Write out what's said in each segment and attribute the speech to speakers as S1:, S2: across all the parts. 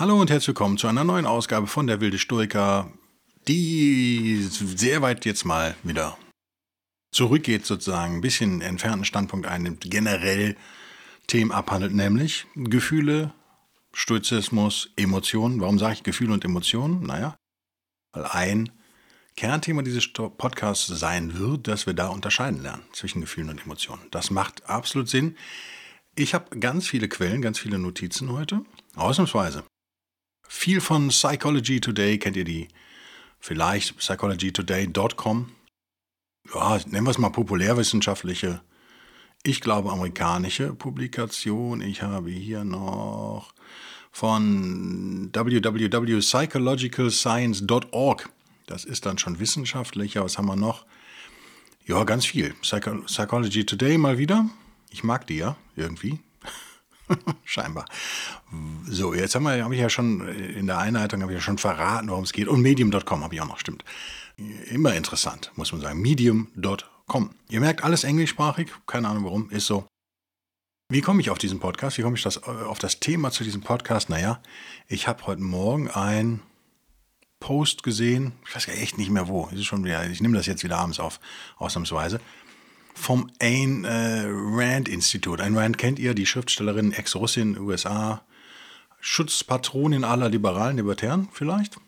S1: Hallo und herzlich willkommen zu einer neuen Ausgabe von der Wilde Stoiker, die sehr weit jetzt mal wieder zurückgeht, sozusagen, ein bisschen entfernten Standpunkt einnimmt, generell Themen abhandelt, nämlich Gefühle, Stoizismus, Emotionen. Warum sage ich Gefühle und Emotionen? Naja, weil ein Kernthema dieses Podcasts sein wird, dass wir da unterscheiden lernen zwischen Gefühlen und Emotionen. Das macht absolut Sinn. Ich habe ganz viele Quellen, ganz viele Notizen heute. Ausnahmsweise. Viel von Psychology Today, kennt ihr die? Vielleicht psychologytoday.com. Ja, nennen wir es mal populärwissenschaftliche, ich glaube amerikanische Publikation. Ich habe hier noch von www.psychologicalscience.org. Das ist dann schon wissenschaftlicher. Was haben wir noch? Ja, ganz viel. Psycho Psychology Today mal wieder. Ich mag die ja irgendwie. Scheinbar. So, jetzt haben wir, habe ich ja schon in der Einleitung habe ich ja schon verraten, worum es geht. Und medium.com habe ich auch noch, stimmt. Immer interessant, muss man sagen. Medium.com. Ihr merkt, alles englischsprachig, keine Ahnung warum, ist so. Wie komme ich auf diesen Podcast? Wie komme ich das, äh, auf das Thema zu diesem Podcast? Naja, ich habe heute Morgen ein Post gesehen, ich weiß ja echt nicht mehr wo, ist schon wieder, ich nehme das jetzt wieder abends auf, ausnahmsweise vom Ayn äh, Rand Institut. Ayn Rand kennt ihr, die Schriftstellerin, Ex-Russin, USA, Schutzpatronin aller Liberalen, Libertären vielleicht.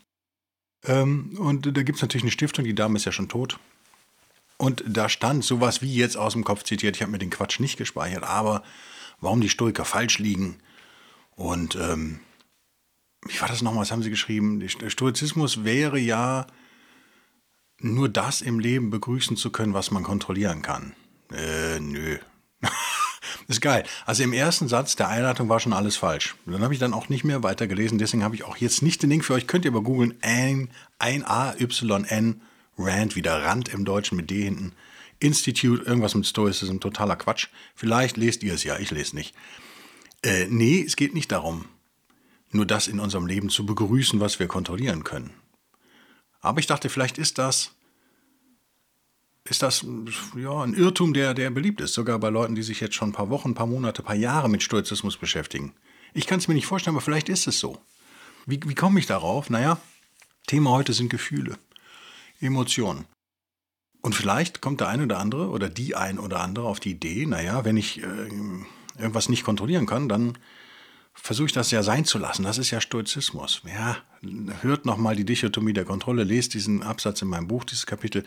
S1: Ähm, und da gibt es natürlich eine Stiftung, die Dame ist ja schon tot. Und da stand sowas wie jetzt aus dem Kopf zitiert, ich habe mir den Quatsch nicht gespeichert, aber warum die Stoiker falsch liegen. Und ähm, wie war das nochmal, was haben sie geschrieben? Der Stoizismus wäre ja nur das im Leben begrüßen zu können, was man kontrollieren kann. Äh, nö. ist geil. Also im ersten Satz der Einleitung war schon alles falsch. Dann habe ich dann auch nicht mehr weitergelesen, deswegen habe ich auch jetzt nicht den Link für euch. Könnt ihr aber googeln, ein, ein A, Y, N, Rand, wieder Rand im Deutschen mit D hinten. Institute, irgendwas mit Stoicism, totaler Quatsch. Vielleicht lest ihr es ja, ich lese nicht. Äh, nee, es geht nicht darum, nur das in unserem Leben zu begrüßen, was wir kontrollieren können. Aber ich dachte, vielleicht ist das, ist das ja, ein Irrtum, der, der beliebt ist, sogar bei Leuten, die sich jetzt schon ein paar Wochen, ein paar Monate, ein paar Jahre mit Stoizismus beschäftigen. Ich kann es mir nicht vorstellen, aber vielleicht ist es so. Wie, wie komme ich darauf? Naja, Thema heute sind Gefühle, Emotionen. Und vielleicht kommt der eine oder andere oder die ein oder andere auf die Idee, naja, wenn ich äh, irgendwas nicht kontrollieren kann, dann versuche ich das ja sein zu lassen. Das ist ja Stoizismus. Ja, hört nochmal die Dichotomie der Kontrolle, lest diesen Absatz in meinem Buch, dieses Kapitel.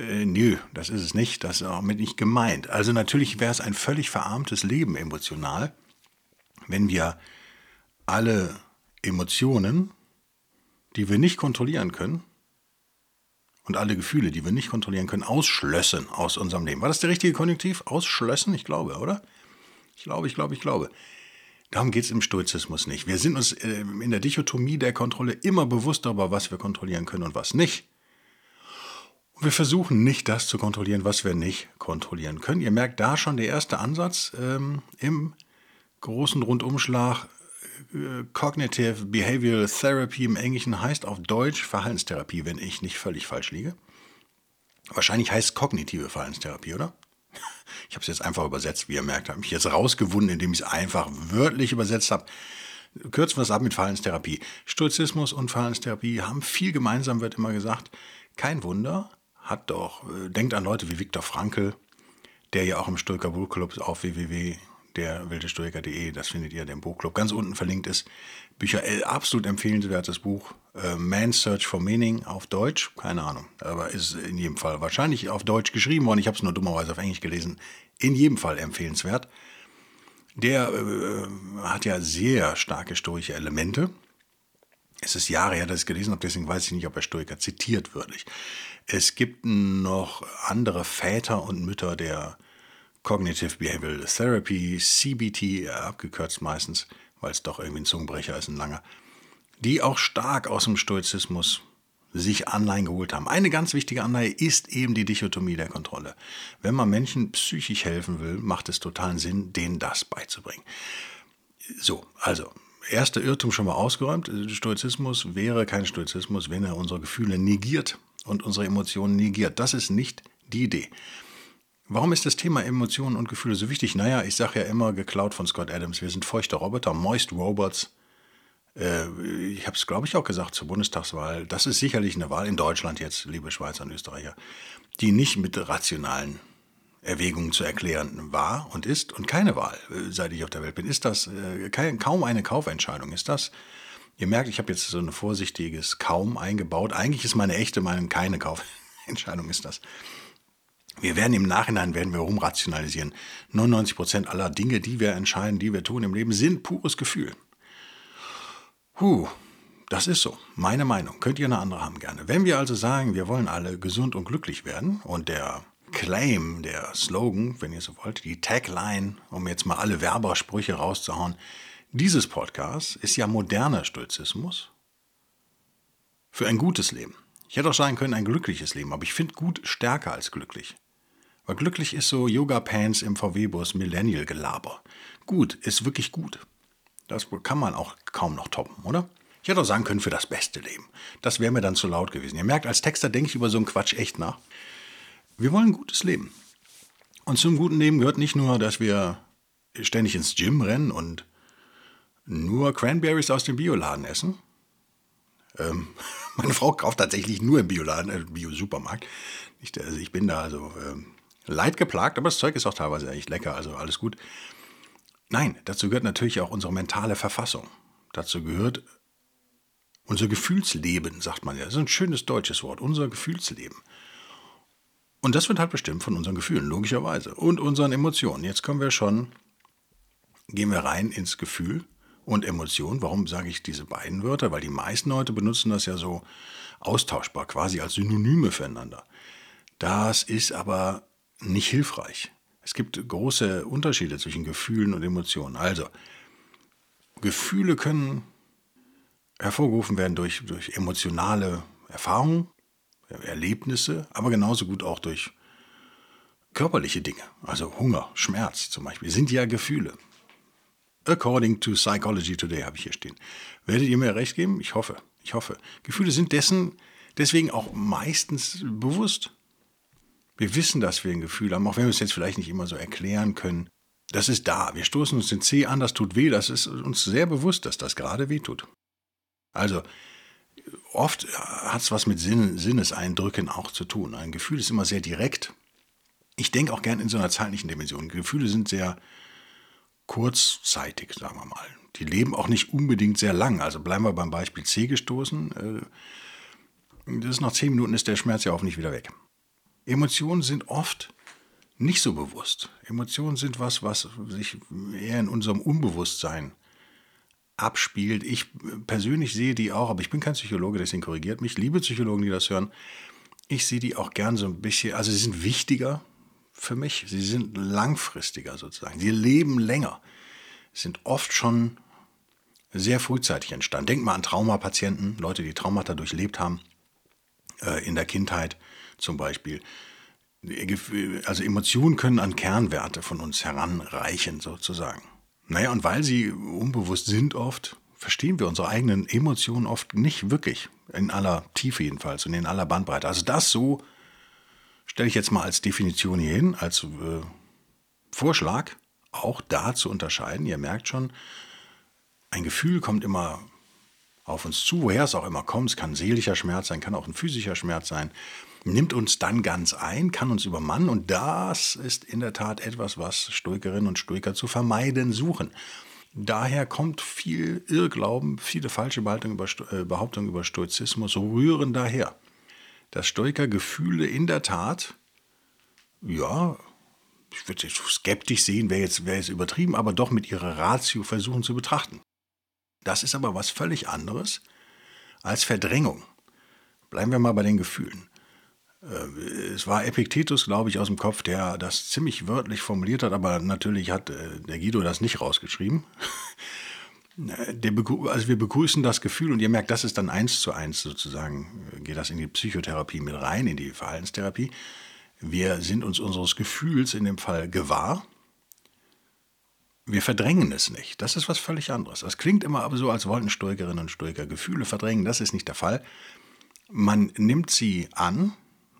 S1: Äh, nö, das ist es nicht. Das ist auch mit nicht gemeint. Also natürlich wäre es ein völlig verarmtes Leben emotional, wenn wir alle Emotionen, die wir nicht kontrollieren können, und alle Gefühle, die wir nicht kontrollieren können, ausschlössen aus unserem Leben. War das der richtige Konjunktiv? Ausschlössen? Ich glaube, oder? Ich glaube, ich glaube, ich glaube. Darum geht es im Stoizismus nicht. Wir sind uns äh, in der Dichotomie der Kontrolle immer bewusst darüber, was wir kontrollieren können und was nicht. Wir versuchen nicht das zu kontrollieren, was wir nicht kontrollieren können. Ihr merkt da schon der erste Ansatz ähm, im großen Rundumschlag. Äh, Cognitive Behavioral Therapy im Englischen heißt auf Deutsch Verhaltenstherapie, wenn ich nicht völlig falsch liege. Wahrscheinlich heißt es kognitive Verhaltenstherapie, oder? Ich habe es jetzt einfach übersetzt, wie ihr merkt, habe mich jetzt rausgewunden, indem ich es einfach wörtlich übersetzt habe. Kürzen wir es ab mit Verhaltenstherapie. Stoizismus und Verhaltenstherapie haben viel gemeinsam, wird immer gesagt. Kein Wunder, hat doch, denkt an Leute wie Viktor Frankl, der ja auch im Stoiker Buchclub auf www.derwildestoiker.de, das findet ihr, dem Buchclub, ganz unten verlinkt ist. Bücher, äh, absolut empfehlenswertes Buch. Äh, Man's Search for Meaning auf Deutsch, keine Ahnung, aber ist in jedem Fall wahrscheinlich auf Deutsch geschrieben worden. Ich habe es nur dummerweise auf Englisch gelesen. In jedem Fall empfehlenswert. Der äh, hat ja sehr starke stoische Elemente. Es ist Jahre her, dass ich es gelesen habe, deswegen weiß ich nicht, ob er Stoiker zitiert würde. Es gibt noch andere Väter und Mütter der Cognitive Behavioral Therapy, CBT, abgekürzt meistens, weil es doch irgendwie ein Zungenbrecher ist, ein langer, die auch stark aus dem Stoizismus sich Anleihen geholt haben. Eine ganz wichtige Anleihe ist eben die Dichotomie der Kontrolle. Wenn man Menschen psychisch helfen will, macht es totalen Sinn, denen das beizubringen. So, also, erster Irrtum schon mal ausgeräumt. Stoizismus wäre kein Stoizismus, wenn er unsere Gefühle negiert und unsere Emotionen negiert. Das ist nicht die Idee. Warum ist das Thema Emotionen und Gefühle so wichtig? Naja, ich sage ja immer, geklaut von Scott Adams, wir sind feuchte Roboter, moist Robots. Äh, ich habe es, glaube ich, auch gesagt zur Bundestagswahl. Das ist sicherlich eine Wahl in Deutschland jetzt, liebe Schweizer und Österreicher, die nicht mit rationalen Erwägungen zu erklären war und ist und keine Wahl, äh, seit ich auf der Welt bin. Ist das äh, kaum eine Kaufentscheidung? Ist das? Ihr merkt, ich habe jetzt so ein vorsichtiges Kaum eingebaut. Eigentlich ist meine echte Meinung keine Kaufentscheidung, ist das. Wir werden im Nachhinein werden wir rumrationalisieren. 99 Prozent aller Dinge, die wir entscheiden, die wir tun im Leben, sind pures Gefühl. Puh, das ist so. Meine Meinung. Könnt ihr eine andere haben gerne. Wenn wir also sagen, wir wollen alle gesund und glücklich werden und der Claim, der Slogan, wenn ihr so wollt, die Tagline, um jetzt mal alle Werbersprüche rauszuhauen, dieses Podcast ist ja moderner Stoizismus für ein gutes Leben. Ich hätte auch sagen können, ein glückliches Leben, aber ich finde gut stärker als glücklich. Weil glücklich ist so Yoga-Pants im VW-Bus Millennial-Gelaber. Gut, ist wirklich gut. Das kann man auch kaum noch toppen, oder? Ich hätte auch sagen können, für das beste Leben. Das wäre mir dann zu laut gewesen. Ihr merkt, als Texter denke ich über so einen Quatsch echt nach. Wir wollen ein gutes Leben. Und zum guten Leben gehört nicht nur, dass wir ständig ins Gym rennen und nur Cranberries aus dem Bioladen essen. Ähm, meine Frau kauft tatsächlich nur im Bioladen, äh, Bio-Supermarkt. Also ich bin da also ähm, leidgeplagt, aber das Zeug ist auch teilweise echt lecker, also alles gut. Nein, dazu gehört natürlich auch unsere mentale Verfassung. Dazu gehört unser Gefühlsleben, sagt man ja. Das ist ein schönes deutsches Wort, unser Gefühlsleben. Und das wird halt bestimmt von unseren Gefühlen, logischerweise. Und unseren Emotionen. Jetzt kommen wir schon, gehen wir rein ins Gefühl und Emotion. Warum sage ich diese beiden Wörter? Weil die meisten Leute benutzen das ja so austauschbar, quasi als Synonyme füreinander. Das ist aber nicht hilfreich. Es gibt große Unterschiede zwischen Gefühlen und Emotionen. Also, Gefühle können hervorgerufen werden durch, durch emotionale Erfahrungen, Erlebnisse, aber genauso gut auch durch körperliche Dinge. Also Hunger, Schmerz zum Beispiel, sind ja Gefühle. According to Psychology Today habe ich hier stehen. Werdet ihr mir recht geben? Ich hoffe. Ich hoffe. Gefühle sind dessen deswegen auch meistens bewusst. Wir wissen, dass wir ein Gefühl haben, auch wenn wir es jetzt vielleicht nicht immer so erklären können. Das ist da. Wir stoßen uns den Zeh an, das tut weh. Das ist uns sehr bewusst, dass das gerade weh tut. Also, oft hat es was mit Sinn, Sinneseindrücken auch zu tun. Ein Gefühl ist immer sehr direkt. Ich denke auch gern in so einer zeitlichen Dimension. Gefühle sind sehr kurzzeitig, sagen wir mal. Die leben auch nicht unbedingt sehr lang. Also bleiben wir beim Beispiel C gestoßen. Äh, das ist nach zehn Minuten ist der Schmerz ja auch nicht wieder weg. Emotionen sind oft nicht so bewusst. Emotionen sind was, was sich eher in unserem Unbewusstsein abspielt. Ich persönlich sehe die auch, aber ich bin kein Psychologe, deswegen korrigiert mich. Liebe Psychologen, die das hören, ich sehe die auch gern so ein bisschen, also sie sind wichtiger für mich, sie sind langfristiger sozusagen, sie leben länger, sind oft schon sehr frühzeitig entstanden. Denk mal an Traumapatienten, Leute, die Traumata durchlebt haben, äh, in der Kindheit zum Beispiel. Also Emotionen können an Kernwerte von uns heranreichen sozusagen. Naja, und weil sie unbewusst sind oft, verstehen wir unsere eigenen Emotionen oft nicht wirklich. In aller Tiefe jedenfalls und in aller Bandbreite. Also das so stelle ich jetzt mal als Definition hier hin, als äh, Vorschlag, auch da zu unterscheiden. Ihr merkt schon, ein Gefühl kommt immer auf uns zu, woher es auch immer kommt. Es kann seelischer Schmerz sein, kann auch ein physischer Schmerz sein. Nimmt uns dann ganz ein, kann uns übermannen und das ist in der Tat etwas, was Stoikerinnen und Stoiker zu vermeiden suchen. Daher kommt viel Irrglauben, viele falsche äh, Behauptungen über Stoizismus rühren daher. Dass Stoiker Gefühle in der Tat, ja, ich würde jetzt skeptisch sehen, wäre jetzt, wäre jetzt übertrieben, aber doch mit ihrer Ratio versuchen zu betrachten. Das ist aber was völlig anderes als Verdrängung. Bleiben wir mal bei den Gefühlen. Äh, es war Epiktetus, glaube ich, aus dem Kopf, der das ziemlich wörtlich formuliert hat, aber natürlich hat äh, der Guido das nicht rausgeschrieben. Also wir begrüßen das Gefühl und ihr merkt, das ist dann eins zu eins sozusagen, geht das in die Psychotherapie mit rein, in die Verhaltenstherapie. Wir sind uns unseres Gefühls in dem Fall gewahr. Wir verdrängen es nicht. Das ist was völlig anderes. Das klingt immer aber so, als wollten Stoikerinnen und Stoiker Gefühle verdrängen. Das ist nicht der Fall. Man nimmt sie an,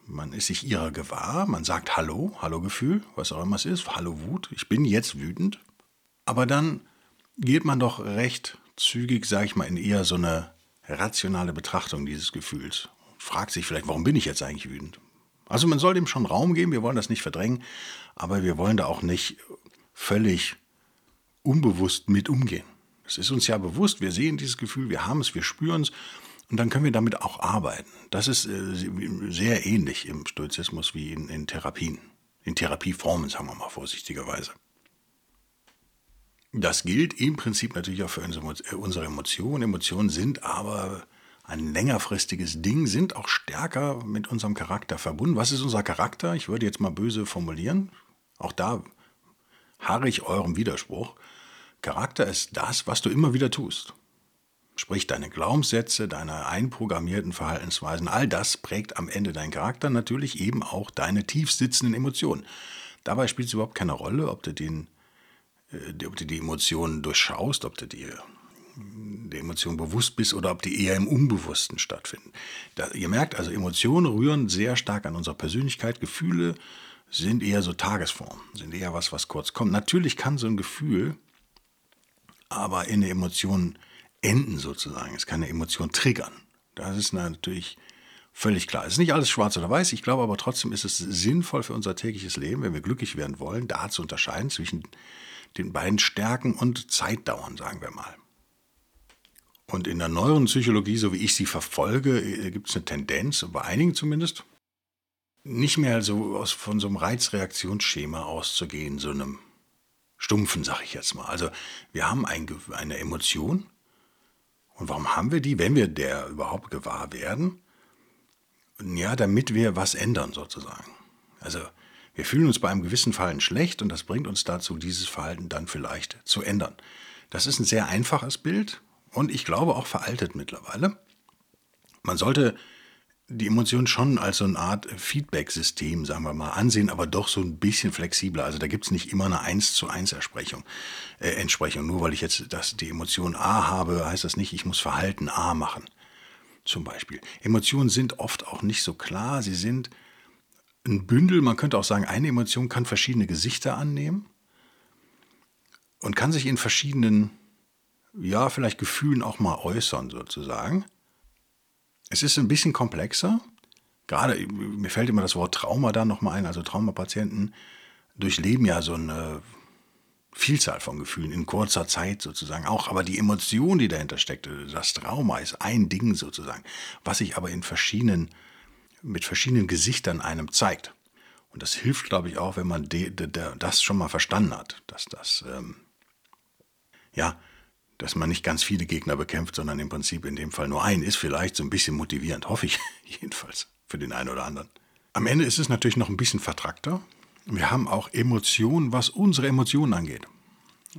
S1: man ist sich ihrer gewahr, man sagt Hallo, Hallo Gefühl, was auch immer es ist, Hallo Wut, ich bin jetzt wütend. Aber dann geht man doch recht zügig, sage ich mal, in eher so eine rationale Betrachtung dieses Gefühls. Fragt sich vielleicht, warum bin ich jetzt eigentlich wütend? Also man soll dem schon Raum geben, wir wollen das nicht verdrängen, aber wir wollen da auch nicht völlig unbewusst mit umgehen. Es ist uns ja bewusst, wir sehen dieses Gefühl, wir haben es, wir spüren es und dann können wir damit auch arbeiten. Das ist äh, sehr ähnlich im Stoizismus wie in, in Therapien, in Therapieformen, sagen wir mal vorsichtigerweise. Das gilt im Prinzip natürlich auch für unsere Emotionen. Emotionen sind aber ein längerfristiges Ding, sind auch stärker mit unserem Charakter verbunden. Was ist unser Charakter? Ich würde jetzt mal böse formulieren. Auch da harre ich eurem Widerspruch. Charakter ist das, was du immer wieder tust. Sprich, deine Glaubenssätze, deine einprogrammierten Verhaltensweisen, all das prägt am Ende deinen Charakter, natürlich eben auch deine tief sitzenden Emotionen. Dabei spielt es überhaupt keine Rolle, ob du den äh, ob du die Emotionen durchschaust, ob du dir der Emotion bewusst bist oder ob die eher im Unbewussten stattfinden. Da, ihr merkt also, Emotionen rühren sehr stark an unserer Persönlichkeit. Gefühle sind eher so Tagesform, sind eher was, was kurz kommt. Natürlich kann so ein Gefühl aber in der Emotion enden sozusagen. Es kann eine Emotion triggern. Das ist natürlich völlig klar. Es ist nicht alles schwarz oder weiß. Ich glaube aber trotzdem ist es sinnvoll für unser tägliches Leben, wenn wir glücklich werden wollen, da zu unterscheiden zwischen den beiden Stärken und Zeitdauern, sagen wir mal. Und in der neueren Psychologie, so wie ich sie verfolge, äh, gibt es eine Tendenz, bei einigen zumindest, nicht mehr so aus, von so einem Reizreaktionsschema auszugehen, so einem stumpfen, sag ich jetzt mal. Also wir haben ein, eine Emotion. Und warum haben wir die, wenn wir der überhaupt gewahr werden? Ja, damit wir was ändern sozusagen. Also wir fühlen uns bei einem gewissen Verhalten schlecht und das bringt uns dazu, dieses Verhalten dann vielleicht zu ändern. Das ist ein sehr einfaches Bild und ich glaube auch veraltet mittlerweile. Man sollte die Emotion schon als so eine Art Feedback-System, sagen wir mal, ansehen, aber doch so ein bisschen flexibler. Also da gibt es nicht immer eine 1 zu 1 Entsprechung. Äh, Entsprechung. Nur weil ich jetzt das, die Emotion A habe, heißt das nicht, ich muss Verhalten A machen. Zum Beispiel. Emotionen sind oft auch nicht so klar. Sie sind ein Bündel, man könnte auch sagen, eine Emotion kann verschiedene Gesichter annehmen und kann sich in verschiedenen, ja, vielleicht Gefühlen auch mal äußern, sozusagen. Es ist ein bisschen komplexer. Gerade, mir fällt immer das Wort Trauma da nochmal ein. Also Traumapatienten durchleben ja so eine Vielzahl von Gefühlen in kurzer Zeit sozusagen auch. Aber die Emotion, die dahinter steckt, das Trauma ist ein Ding sozusagen, was sich aber in verschiedenen mit verschiedenen Gesichtern einem zeigt. Und das hilft, glaube ich, auch, wenn man de, de, de, das schon mal verstanden hat, dass das, ähm, ja, dass man nicht ganz viele Gegner bekämpft, sondern im Prinzip in dem Fall nur einen, ist vielleicht so ein bisschen motivierend, hoffe ich jedenfalls, für den einen oder anderen. Am Ende ist es natürlich noch ein bisschen vertrackter. Wir haben auch Emotionen, was unsere Emotionen angeht.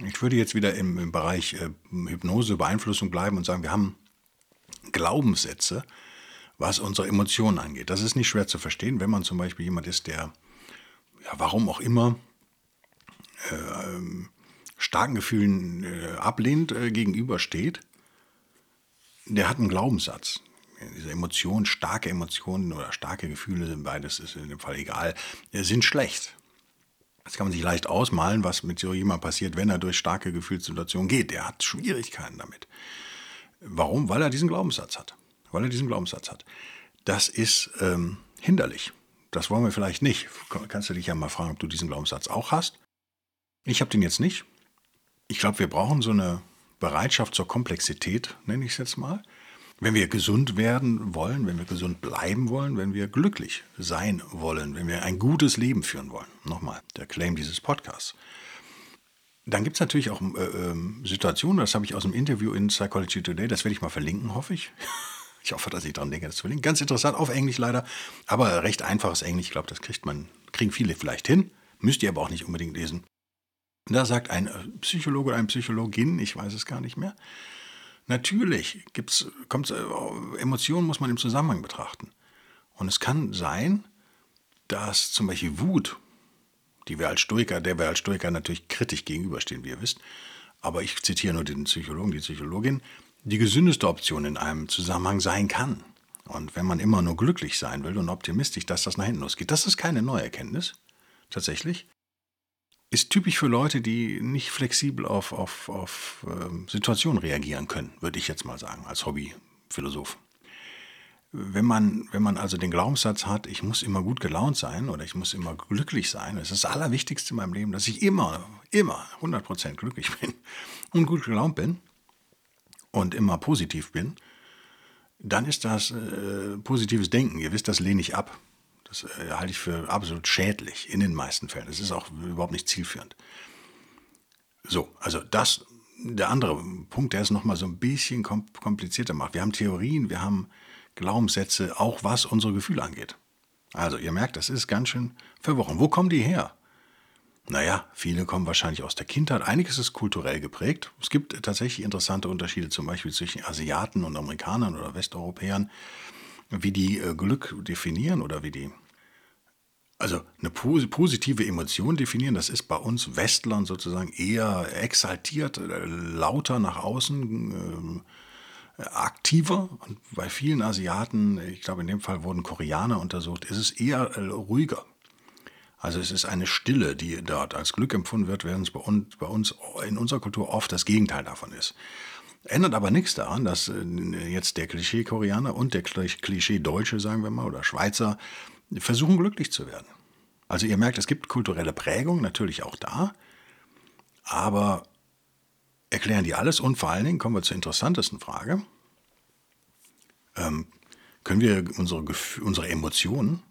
S1: Ich würde jetzt wieder im, im Bereich äh, Hypnose, Beeinflussung bleiben und sagen, wir haben Glaubenssätze, was unsere Emotionen angeht. Das ist nicht schwer zu verstehen, wenn man zum Beispiel jemand ist, der, ja, warum auch immer, äh, starken Gefühlen äh, ablehnt, äh, gegenübersteht. Der hat einen Glaubenssatz. Diese Emotionen, starke Emotionen oder starke Gefühle, beides ist in dem Fall egal, äh, sind schlecht. Das kann man sich leicht ausmalen, was mit so jemandem passiert, wenn er durch starke Gefühlssituationen geht. Der hat Schwierigkeiten damit. Warum? Weil er diesen Glaubenssatz hat weil er diesen Glaubenssatz hat. Das ist ähm, hinderlich. Das wollen wir vielleicht nicht. Kannst du dich ja mal fragen, ob du diesen Glaubenssatz auch hast. Ich habe den jetzt nicht. Ich glaube, wir brauchen so eine Bereitschaft zur Komplexität, nenne ich es jetzt mal. Wenn wir gesund werden wollen, wenn wir gesund bleiben wollen, wenn wir glücklich sein wollen, wenn wir ein gutes Leben führen wollen. Nochmal, der Claim dieses Podcasts. Dann gibt es natürlich auch äh, äh, Situationen, das habe ich aus dem Interview in Psychology Today, das werde ich mal verlinken, hoffe ich. Ich hoffe, dass ich daran denke, das zu verlinken. Ganz interessant, auf Englisch leider, aber recht einfaches Englisch. Ich glaube, das kriegt man, kriegen viele vielleicht hin. Müsst ihr aber auch nicht unbedingt lesen. Da sagt ein äh, Psychologe oder eine Psychologin, ich weiß es gar nicht mehr, natürlich gibt's, kommt, äh, Emotionen muss man im Zusammenhang betrachten. Und es kann sein, dass zum Beispiel Wut, die wir als Stoiker, der wir als Stoiker natürlich kritisch gegenüberstehen, wie ihr wisst, aber ich zitiere nur den Psychologen, die Psychologin, die gesündeste Option in einem Zusammenhang sein kann. Und wenn man immer nur glücklich sein will und optimistisch, dass das nach hinten losgeht, das ist keine neue Erkenntnis, tatsächlich. Ist typisch für Leute, die nicht flexibel auf, auf, auf äh, Situationen reagieren können, würde ich jetzt mal sagen, als Hobbyphilosoph. Wenn man, wenn man also den Glaubenssatz hat, ich muss immer gut gelaunt sein oder ich muss immer glücklich sein, das ist das Allerwichtigste in meinem Leben, dass ich immer, immer 100% glücklich bin und gut gelaunt bin und immer positiv bin, dann ist das äh, positives Denken. Ihr wisst, das lehne ich ab. Das äh, halte ich für absolut schädlich in den meisten Fällen. Das ist auch überhaupt nicht zielführend. So, also das, der andere Punkt, der es nochmal so ein bisschen komplizierter macht. Wir haben Theorien, wir haben Glaubenssätze, auch was unsere Gefühle angeht. Also ihr merkt, das ist ganz schön verworren. Wo kommen die her? Naja, viele kommen wahrscheinlich aus der Kindheit. Einiges ist kulturell geprägt. Es gibt tatsächlich interessante Unterschiede, zum Beispiel zwischen Asiaten und Amerikanern oder Westeuropäern, wie die äh, Glück definieren oder wie die. Also eine positive Emotion definieren, das ist bei uns Westlern sozusagen eher exaltiert, äh, lauter nach außen, äh, aktiver. Und bei vielen Asiaten, ich glaube in dem Fall wurden Koreaner untersucht, ist es eher ruhiger. Also es ist eine Stille, die dort als Glück empfunden wird, während es bei uns, bei uns in unserer Kultur oft das Gegenteil davon ist. Ändert aber nichts daran, dass äh, jetzt der Klischee-Koreaner und der Klischee-Deutsche, sagen wir mal, oder Schweizer versuchen glücklich zu werden. Also ihr merkt, es gibt kulturelle Prägung, natürlich auch da, aber erklären die alles und vor allen Dingen kommen wir zur interessantesten Frage. Ähm, können wir unsere, unsere Emotionen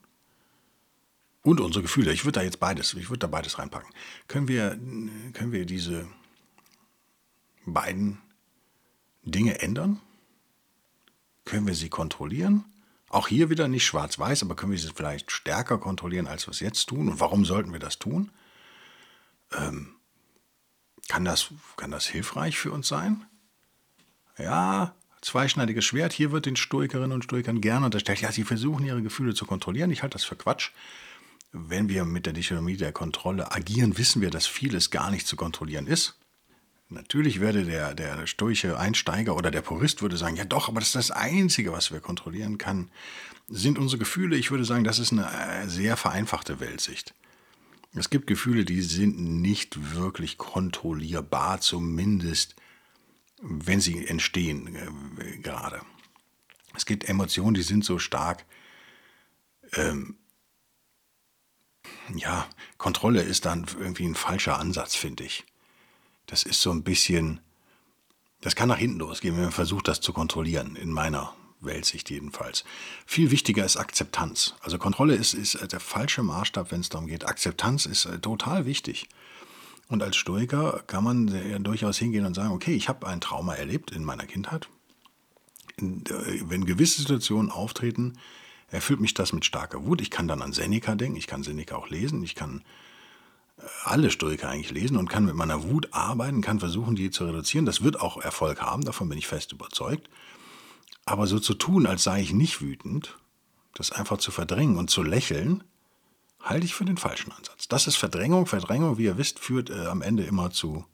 S1: und unsere Gefühle. Ich würde da jetzt beides, ich würde da beides reinpacken. Können wir, können wir diese beiden Dinge ändern? Können wir sie kontrollieren? Auch hier wieder nicht schwarz-weiß, aber können wir sie vielleicht stärker kontrollieren, als wir es jetzt tun? Und warum sollten wir das tun? Ähm, kann, das, kann das hilfreich für uns sein? Ja, zweischneidiges Schwert. Hier wird den Stoikerinnen und Stoikern gerne unterstellt, ja, sie versuchen ihre Gefühle zu kontrollieren. Ich halte das für Quatsch wenn wir mit der Dichotomie der Kontrolle agieren, wissen wir, dass vieles gar nicht zu kontrollieren ist. Natürlich würde der, der stoische Einsteiger oder der Purist würde sagen, ja doch, aber das ist das Einzige, was wir kontrollieren kann, sind unsere Gefühle. Ich würde sagen, das ist eine äh, sehr vereinfachte Weltsicht. Es gibt Gefühle, die sind nicht wirklich kontrollierbar, zumindest wenn sie entstehen äh, gerade. Es gibt Emotionen, die sind so stark, ähm, ja, Kontrolle ist dann irgendwie ein falscher Ansatz, finde ich. Das ist so ein bisschen, das kann nach hinten losgehen, wenn man versucht, das zu kontrollieren, in meiner Weltsicht jedenfalls. Viel wichtiger ist Akzeptanz. Also Kontrolle ist, ist der falsche Maßstab, wenn es darum geht. Akzeptanz ist äh, total wichtig. Und als Stoiker kann man durchaus hingehen und sagen, okay, ich habe ein Trauma erlebt in meiner Kindheit. Äh, wenn gewisse Situationen auftreten, erfüllt mich das mit starker Wut. Ich kann dann an Seneca denken, ich kann Seneca auch lesen, ich kann äh, alle Stoiker eigentlich lesen und kann mit meiner Wut arbeiten, kann versuchen, die zu reduzieren. Das wird auch Erfolg haben, davon bin ich fest überzeugt. Aber so zu tun, als sei ich nicht wütend, das einfach zu verdrängen und zu lächeln, halte ich für den falschen Ansatz. Das ist Verdrängung. Verdrängung, wie ihr wisst, führt äh, am Ende immer zu,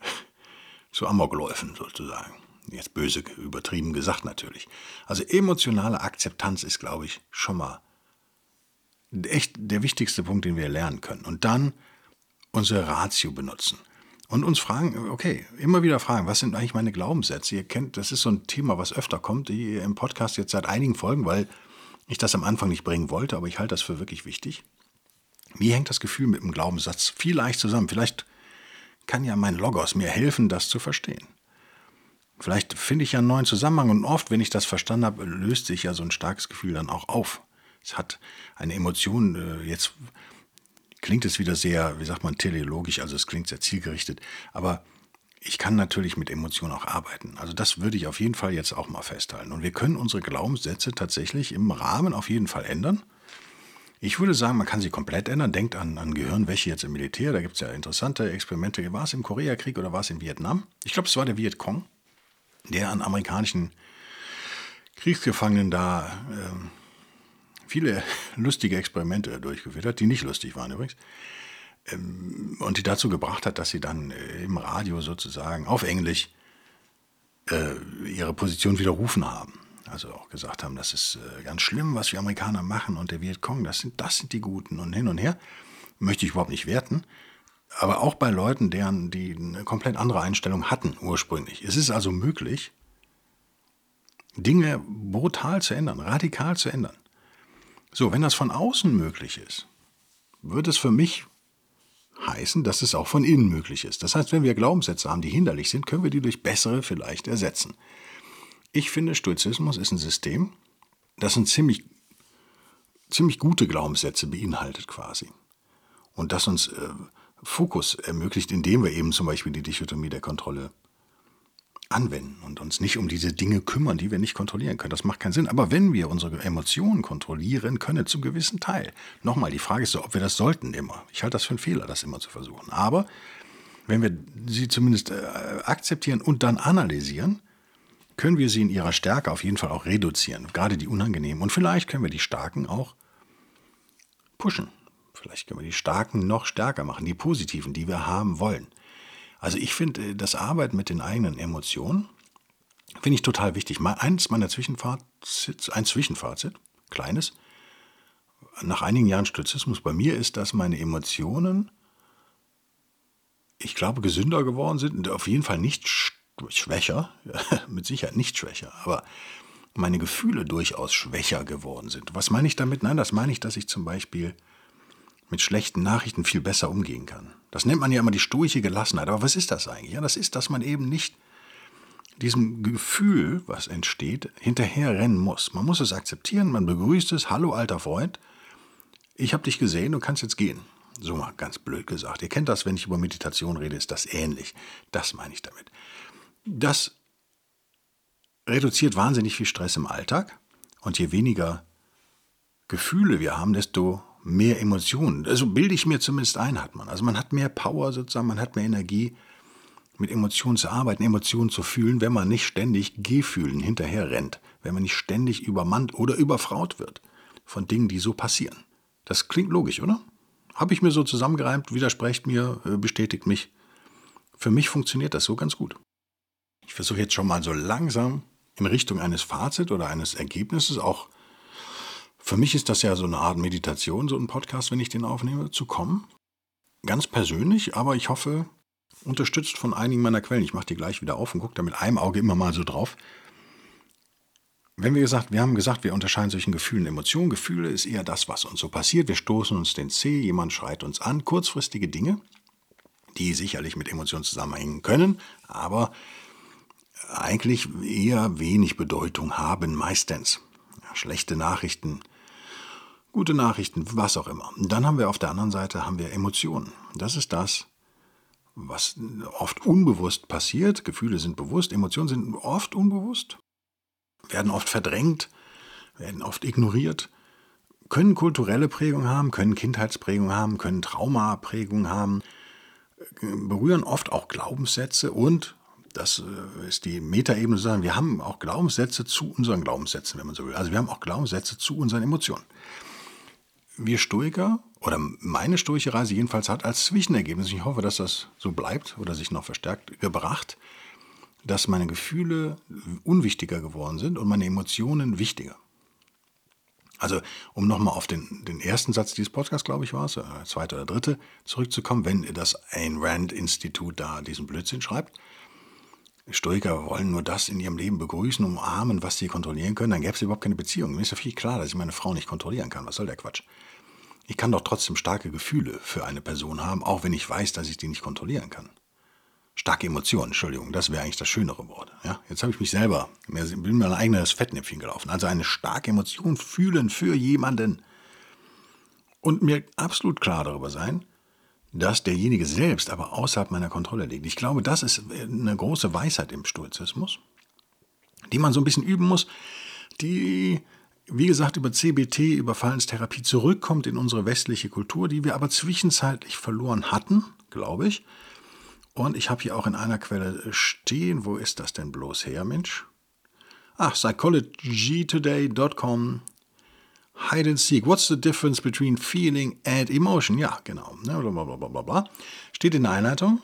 S1: zu Amokläufen sozusagen. Jetzt böse übertrieben gesagt natürlich. Also emotionale Akzeptanz ist, glaube ich, schon mal echt der wichtigste Punkt, den wir lernen können. Und dann unsere Ratio benutzen. Und uns fragen, okay, immer wieder fragen, was sind eigentlich meine Glaubenssätze? Ihr kennt, das ist so ein Thema, was öfter kommt, die im Podcast jetzt seit einigen Folgen, weil ich das am Anfang nicht bringen wollte, aber ich halte das für wirklich wichtig. Wie hängt das Gefühl mit dem Glaubenssatz vielleicht zusammen? Vielleicht kann ja mein Logos mir helfen, das zu verstehen. Vielleicht finde ich ja einen neuen Zusammenhang und oft, wenn ich das verstanden habe, löst sich ja so ein starkes Gefühl dann auch auf. Es hat eine Emotion, äh, jetzt klingt es wieder sehr, wie sagt man, teleologisch, also es klingt sehr zielgerichtet, aber ich kann natürlich mit Emotionen auch arbeiten. Also das würde ich auf jeden Fall jetzt auch mal festhalten. Und wir können unsere Glaubenssätze tatsächlich im Rahmen auf jeden Fall ändern. Ich würde sagen, man kann sie komplett ändern. Denkt an, an Gehirnwäsche jetzt im Militär. Da gibt es ja interessante Experimente. War es im Koreakrieg oder war es in Vietnam? Ich glaube, es war der Vietcong, der an amerikanischen Kriegsgefangenen da äh, viele lustige Experimente durchgeführt hat, die nicht lustig waren übrigens. Ähm, und die dazu gebracht hat, dass sie dann äh, im Radio sozusagen auf Englisch äh, ihre Position widerrufen haben. Also auch gesagt haben, das ist äh, ganz schlimm, was wir Amerikaner machen und der Vietcong, das sind, das sind die Guten und hin und her. Möchte ich überhaupt nicht werten. Aber auch bei Leuten, deren, die eine komplett andere Einstellung hatten ursprünglich. Es ist also möglich, Dinge brutal zu ändern, radikal zu ändern. So, wenn das von außen möglich ist, wird es für mich heißen, dass es auch von innen möglich ist. Das heißt, wenn wir Glaubenssätze haben, die hinderlich sind, können wir die durch bessere vielleicht ersetzen. Ich finde, Stoizismus ist ein System, das ein ziemlich, ziemlich gute Glaubenssätze beinhaltet quasi. Und das uns äh, Fokus ermöglicht, indem wir eben zum Beispiel die Dichotomie der Kontrolle anwenden und uns nicht um diese Dinge kümmern, die wir nicht kontrollieren können. Das macht keinen Sinn. Aber wenn wir unsere Emotionen kontrollieren können, zum gewissen Teil. Nochmal, die Frage ist so, ob wir das sollten immer. Ich halte das für einen Fehler, das immer zu versuchen. Aber wenn wir sie zumindest äh, akzeptieren und dann analysieren, können wir sie in ihrer Stärke auf jeden Fall auch reduzieren. Gerade die unangenehmen. Und vielleicht können wir die Starken auch pushen. Vielleicht können wir die Starken noch stärker machen, die positiven, die wir haben wollen. Also ich finde äh, das Arbeiten mit den eigenen Emotionen, finde ich total wichtig. Mal eins meiner Zwischenfazit, ein Zwischenfazit, kleines, nach einigen Jahren Stoizismus bei mir ist, dass meine Emotionen, ich glaube, gesünder geworden sind, auf jeden Fall nicht schwächer, mit Sicherheit nicht schwächer, aber meine Gefühle durchaus schwächer geworden sind. Was meine ich damit? Nein, das meine ich, dass ich zum Beispiel mit schlechten Nachrichten viel besser umgehen kann. Das nennt man ja immer die stoische Gelassenheit. Aber was ist das eigentlich? Ja, das ist, dass man eben nicht diesem Gefühl, was entsteht, hinterherrennen muss. Man muss es akzeptieren, man begrüßt es. Hallo, alter Freund, ich habe dich gesehen, du kannst jetzt gehen. So mal ganz blöd gesagt. Ihr kennt das, wenn ich über Meditation rede, ist das ähnlich. Das meine ich damit. Das reduziert wahnsinnig viel Stress im Alltag. Und je weniger Gefühle wir haben, desto mehr Emotionen. Also bilde ich mir zumindest ein, hat man. Also man hat mehr Power sozusagen, man hat mehr Energie, mit Emotionen zu arbeiten, Emotionen zu fühlen, wenn man nicht ständig Gefühlen hinterher rennt, wenn man nicht ständig übermannt oder überfraut wird von Dingen, die so passieren. Das klingt logisch, oder? Habe ich mir so zusammengereimt, widersprecht mir, äh, bestätigt mich. Für mich funktioniert das so ganz gut. Ich versuche jetzt schon mal so langsam in Richtung eines Fazit oder eines Ergebnisses auch für mich ist das ja so eine Art Meditation, so ein Podcast, wenn ich den aufnehme, zu kommen. Ganz persönlich, aber ich hoffe, unterstützt von einigen meiner Quellen. Ich mache die gleich wieder auf und gucke da mit einem Auge immer mal so drauf. Wenn wir gesagt, wir haben gesagt, wir unterscheiden zwischen Gefühlen und Emotionen. Gefühle ist eher das, was uns so passiert. Wir stoßen uns den Zeh, jemand schreit uns an. Kurzfristige Dinge, die sicherlich mit Emotionen zusammenhängen können, aber eigentlich eher wenig Bedeutung haben, meistens. Schlechte Nachrichten, gute Nachrichten, was auch immer. Dann haben wir auf der anderen Seite haben wir Emotionen. Das ist das, was oft unbewusst passiert. Gefühle sind bewusst, Emotionen sind oft unbewusst, werden oft verdrängt, werden oft ignoriert, können kulturelle Prägung haben, können Kindheitsprägung haben, können Traumaprägung haben, berühren oft auch Glaubenssätze und das äh, ist die Metaebene sagen, wir haben auch Glaubenssätze zu unseren Glaubenssätzen, wenn man so will. Also wir haben auch Glaubenssätze zu unseren Emotionen wir Stoiker, oder meine stoische Reise jedenfalls hat als Zwischenergebnis, ich hoffe, dass das so bleibt oder sich noch verstärkt, gebracht, dass meine Gefühle unwichtiger geworden sind und meine Emotionen wichtiger. Also, um nochmal auf den, den ersten Satz dieses Podcasts, glaube ich, war es, oder zweite oder dritte, zurückzukommen, wenn das Ayn Rand-Institut da diesen Blödsinn schreibt. Stoiker wollen nur das in ihrem Leben begrüßen, umarmen, was sie kontrollieren können, dann gäbe es überhaupt keine Beziehung. Mir ist ja viel klar, dass ich meine Frau nicht kontrollieren kann. Was soll der Quatsch? Ich kann doch trotzdem starke Gefühle für eine Person haben, auch wenn ich weiß, dass ich die nicht kontrollieren kann. Starke Emotionen, Entschuldigung, das wäre eigentlich das schönere Wort. Ja, jetzt habe ich mich selber, bin mir ein eigenes Fettnäpfchen gelaufen. Also eine starke Emotion fühlen für jemanden und mir absolut klar darüber sein, dass derjenige selbst aber außerhalb meiner Kontrolle liegt. Ich glaube, das ist eine große Weisheit im Stoizismus, die man so ein bisschen üben muss, die, wie gesagt, über CBT, über Verhaltenstherapie zurückkommt in unsere westliche Kultur, die wir aber zwischenzeitlich verloren hatten, glaube ich. Und ich habe hier auch in einer Quelle stehen, wo ist das denn bloß her, Mensch? Ach, psychologytoday.com Hide and Seek. What's the difference between feeling and emotion? Ja, genau. Blablabla. Steht in der Einleitung.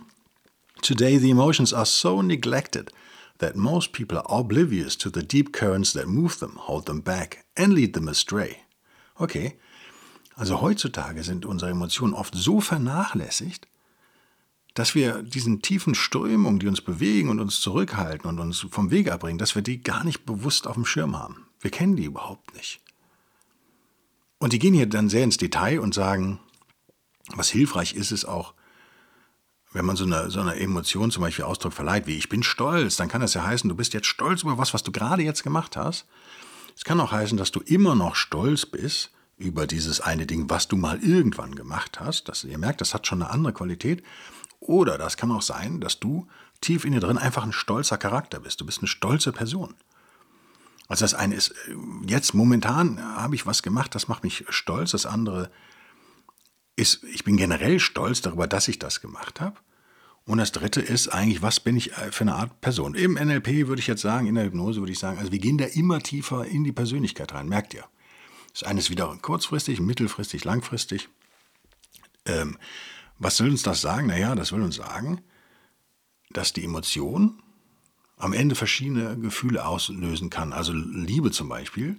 S1: Today the emotions are so neglected that most people are oblivious to the deep currents that move them, hold them back and lead them astray. Okay. Also heutzutage sind unsere Emotionen oft so vernachlässigt, dass wir diesen tiefen Strömungen, die uns bewegen und uns zurückhalten und uns vom Weg abbringen, dass wir die gar nicht bewusst auf dem Schirm haben. Wir kennen die überhaupt nicht. Und die gehen hier dann sehr ins Detail und sagen, was hilfreich ist, ist auch, wenn man so eine, so eine Emotion zum Beispiel Ausdruck verleiht, wie ich bin stolz, dann kann das ja heißen, du bist jetzt stolz über was, was du gerade jetzt gemacht hast. Es kann auch heißen, dass du immer noch stolz bist über dieses eine Ding, was du mal irgendwann gemacht hast. Das, ihr merkt, das hat schon eine andere Qualität. Oder das kann auch sein, dass du tief in dir drin einfach ein stolzer Charakter bist. Du bist eine stolze Person. Also das eine ist, jetzt momentan habe ich was gemacht, das macht mich stolz. Das andere ist, ich bin generell stolz darüber, dass ich das gemacht habe. Und das dritte ist eigentlich, was bin ich äh, für eine Art Person? Im NLP würde ich jetzt sagen, in der Hypnose würde ich sagen, also wir gehen da immer tiefer in die Persönlichkeit rein, merkt ihr. Das eine ist wieder kurzfristig, mittelfristig, langfristig. Ähm, was soll uns das sagen? Naja, das will uns sagen, dass die Emotion am Ende verschiedene Gefühle auslösen kann. Also Liebe zum Beispiel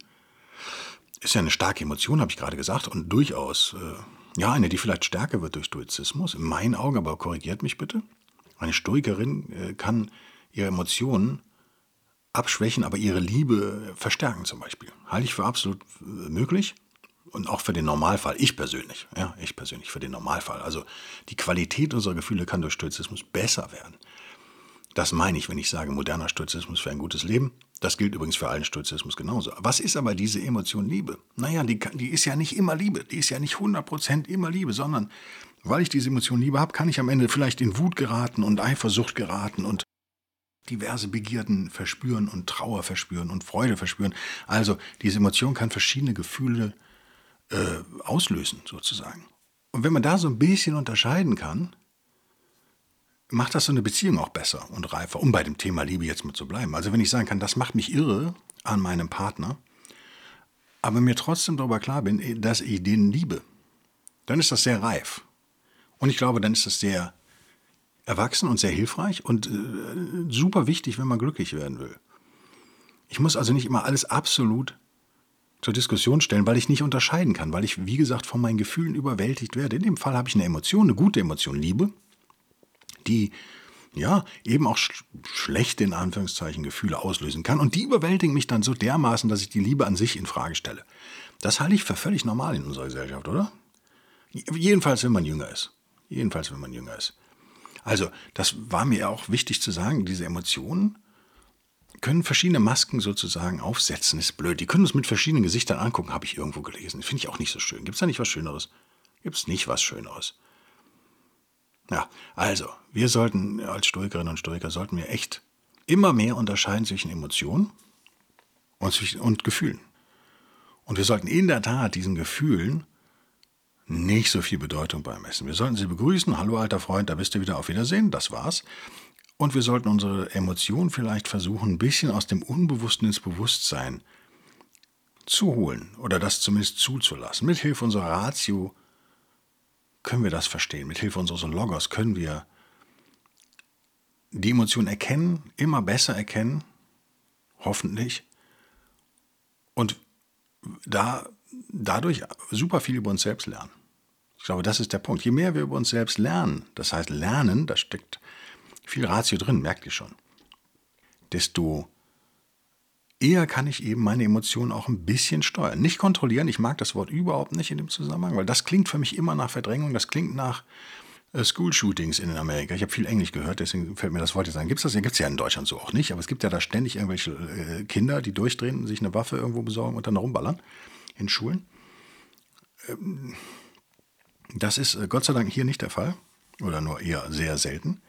S1: ist ja eine starke Emotion, habe ich gerade gesagt, und durchaus, äh, ja, eine, die vielleicht stärker wird durch Stoizismus, in meinen Augen, aber korrigiert mich bitte. Eine Stoikerin äh, kann ihre Emotionen abschwächen, aber ihre Liebe verstärken zum Beispiel. Halte ich für absolut äh, möglich und auch für den Normalfall. Ich persönlich, ja, ich persönlich für den Normalfall. Also die Qualität unserer Gefühle kann durch Stoizismus besser werden. Das meine ich, wenn ich sage moderner Stoizismus für ein gutes Leben. Das gilt übrigens für allen Stoizismus genauso. Was ist aber diese Emotion Liebe? Naja, die, die ist ja nicht immer Liebe. Die ist ja nicht 100% immer Liebe, sondern weil ich diese Emotion Liebe habe, kann ich am Ende vielleicht in Wut geraten und Eifersucht geraten und diverse Begierden verspüren und Trauer verspüren und Freude verspüren. Also diese Emotion kann verschiedene Gefühle äh, auslösen, sozusagen. Und wenn man da so ein bisschen unterscheiden kann, macht das so eine Beziehung auch besser und reifer, um bei dem Thema Liebe jetzt mit zu bleiben. Also wenn ich sagen kann, das macht mich irre an meinem Partner, aber mir trotzdem darüber klar bin, dass ich den liebe, dann ist das sehr reif. Und ich glaube, dann ist das sehr erwachsen und sehr hilfreich und äh, super wichtig, wenn man glücklich werden will. Ich muss also nicht immer alles absolut zur Diskussion stellen, weil ich nicht unterscheiden kann, weil ich, wie gesagt, von meinen Gefühlen überwältigt werde. In dem Fall habe ich eine Emotion, eine gute Emotion, Liebe, die ja, eben auch sch schlechte, in Anführungszeichen, Gefühle auslösen kann. Und die überwältigen mich dann so dermaßen, dass ich die Liebe an sich in Frage stelle. Das halte ich für völlig normal in unserer Gesellschaft, oder? Jedenfalls, wenn man jünger ist. Jedenfalls, wenn man jünger ist. Also, das war mir auch wichtig zu sagen, diese Emotionen können verschiedene Masken sozusagen aufsetzen. Ist blöd. Die können uns mit verschiedenen Gesichtern angucken, habe ich irgendwo gelesen. Finde ich auch nicht so schön. Gibt es da nicht was Schöneres? Gibt es nicht was Schöneres? Ja, also, wir sollten als Stoikerinnen und Stoiker sollten wir echt immer mehr unterscheiden zwischen Emotionen und, zwischen, und Gefühlen. Und wir sollten in der Tat diesen Gefühlen nicht so viel Bedeutung beimessen. Wir sollten sie begrüßen. Hallo, alter Freund, da bist du wieder auf Wiedersehen. Das war's. Und wir sollten unsere Emotionen vielleicht versuchen, ein bisschen aus dem Unbewussten ins Bewusstsein zu holen oder das zumindest zuzulassen. Mithilfe unserer Ratio können wir das verstehen. Mit Hilfe unseres Logos können wir die Emotionen erkennen, immer besser erkennen, hoffentlich, und da, dadurch super viel über uns selbst lernen. Ich glaube, das ist der Punkt. Je mehr wir über uns selbst lernen, das heißt lernen, da steckt viel Ratio drin, merkt ihr schon, desto eher kann ich eben meine Emotionen auch ein bisschen steuern. Nicht kontrollieren, ich mag das Wort überhaupt nicht in dem Zusammenhang, weil das klingt für mich immer nach Verdrängung, das klingt nach äh, School-Shootings in Amerika. Ich habe viel Englisch gehört, deswegen fällt mir das Wort jetzt ein. Gibt es das? Gibt es ja in Deutschland so auch nicht, aber es gibt ja da ständig irgendwelche äh, Kinder, die durchdrehen, sich eine Waffe irgendwo besorgen und dann rumballern in Schulen. Ähm, Das ist äh, Gott sei Dank hier nicht der Fall oder nur eher sehr selten.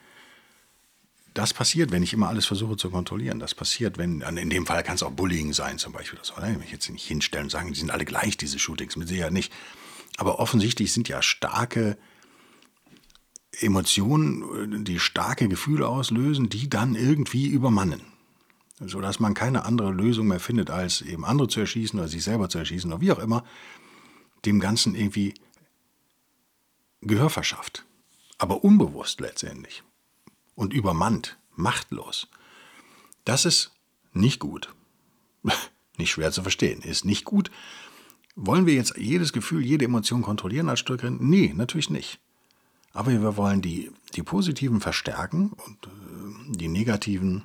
S1: Das passiert, wenn ich immer alles versuche zu kontrollieren. Das passiert, wenn, in dem Fall kann es auch Bullying sein zum Beispiel. Das soll ich jetzt nicht hinstellen und sagen, die sind alle gleich, diese Shootings, mit Sicherheit nicht. Aber offensichtlich sind ja starke Emotionen, die starke Gefühle auslösen, die dann irgendwie übermannen. Sodass man keine andere Lösung mehr findet, als eben andere zu erschießen oder sich selber zu erschießen oder wie auch immer, dem Ganzen irgendwie Gehör verschafft. Aber unbewusst letztendlich und übermannt, machtlos. Das ist nicht gut. nicht schwer zu verstehen, ist nicht gut. Wollen wir jetzt jedes Gefühl, jede Emotion kontrollieren als Stückerin? Nee, natürlich nicht. Aber wir wollen die, die positiven verstärken und äh, die negativen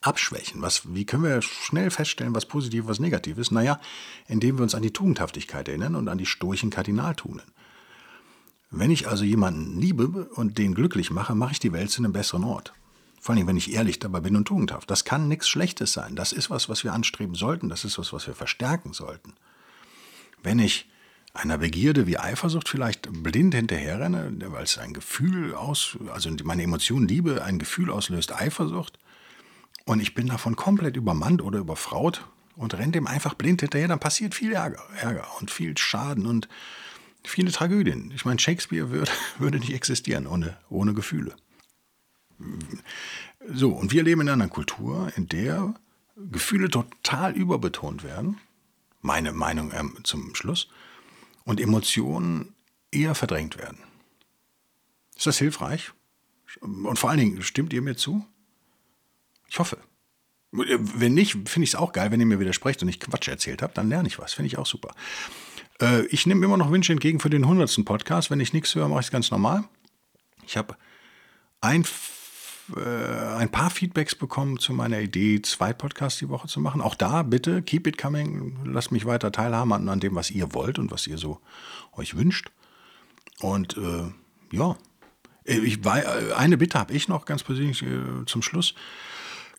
S1: abschwächen. Was, wie können wir schnell feststellen, was positiv, was negativ ist? Naja, indem wir uns an die Tugendhaftigkeit erinnern und an die stoischen Kardinaltunen. Wenn ich also jemanden liebe und den glücklich mache, mache ich die Welt zu einem besseren Ort. Vor allem, wenn ich ehrlich dabei bin und tugendhaft. Das kann nichts Schlechtes sein. Das ist was, was wir anstreben sollten. Das ist was, was wir verstärken sollten. Wenn ich einer Begierde wie Eifersucht vielleicht blind hinterherrenne, weil es ein Gefühl aus, also meine Emotion Liebe ein Gefühl auslöst, Eifersucht, und ich bin davon komplett übermannt oder überfraut und renne dem einfach blind hinterher, dann passiert viel Ärger, Ärger und viel Schaden und viele Tragödien. Ich meine, Shakespeare würde, würde nicht existieren ohne, ohne Gefühle. So, und wir leben in einer Kultur, in der Gefühle total überbetont werden. Meine Meinung ähm, zum Schluss. Und Emotionen eher verdrängt werden. Ist das hilfreich? Und vor allen Dingen, stimmt ihr mir zu? Ich hoffe. Wenn nicht, finde ich es auch geil, wenn ihr mir widersprecht und ich Quatsch erzählt habt, dann lerne ich was. Finde ich auch super. Äh, ich nehme immer noch Wünsche entgegen für den 100. Podcast. Wenn ich nichts höre, mache ich es ganz normal. Ich habe ein, äh, ein paar Feedbacks bekommen zu meiner Idee, zwei Podcasts die Woche zu machen. Auch da bitte, keep it coming. Lasst mich weiter teilhaben an, dem, was ihr wollt und was ihr so euch wünscht. Und äh, ja, ich, eine Bitte habe ich noch ganz persönlich äh, zum Schluss.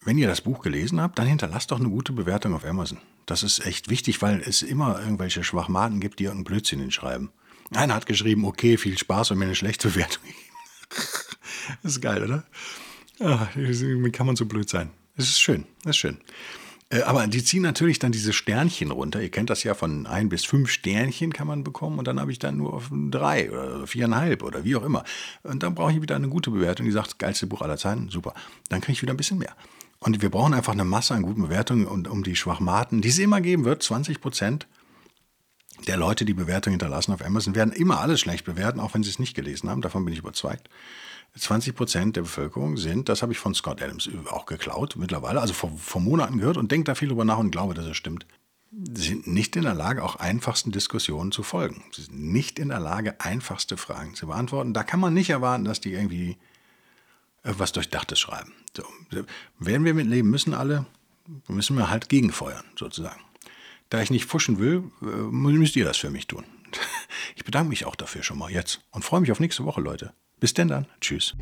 S1: Wenn ihr das Buch gelesen habt, dann hinterlasst doch eine gute Bewertung auf Amazon. Das ist echt wichtig, weil es immer irgendwelche Schwachmaten gibt, die irgendeinen Blödsinn hinschreiben. Einer hat geschrieben, okay, viel Spaß und mir eine schlechte Bewertung. das ist geil, oder? Ach, wie kann man so blöd sein? Das ist schön, das ist schön. Äh, aber die ziehen natürlich dann diese Sternchen runter. Ihr kennt das ja von ein bis fünf Sternchen kann man bekommen und dann habe ich dann nur auf drei oder viereinhalb oder wie auch immer. Und dann brauche ich wieder eine gute Bewertung, die sagt, geilste Buch aller Zeiten, super. Dann kriege ich wieder ein bisschen mehr. Und wir brauchen einfach eine Masse an guten Bewertungen und um die Schwachmaten, die es immer geben wird, 20 Prozent der Leute, die Bewertungen hinterlassen auf Amazon, werden immer alles schlecht bewerten, auch wenn sie es nicht gelesen haben. Davon bin ich überzeugt. 20 Prozent der Bevölkerung sind, das habe ich von Scott Adams auch geklaut mittlerweile, also vor, vor Monaten gehört und denke da viel drüber nach und glaube, dass es stimmt, sind nicht in der Lage, auch einfachsten Diskussionen zu folgen. Sie sind nicht in der Lage, einfachste Fragen zu beantworten. Da kann man nicht erwarten, dass die irgendwie was Durchdachtes schreiben. So, werden wir mitleben müssen alle, müssen wir halt gegenfeuern, sozusagen. Da ich nicht fuschen will, äh, müsst ihr das für mich tun. Ich bedanke mich auch dafür schon mal jetzt und freue mich auf nächste Woche, Leute. Bis denn dann. Tschüss.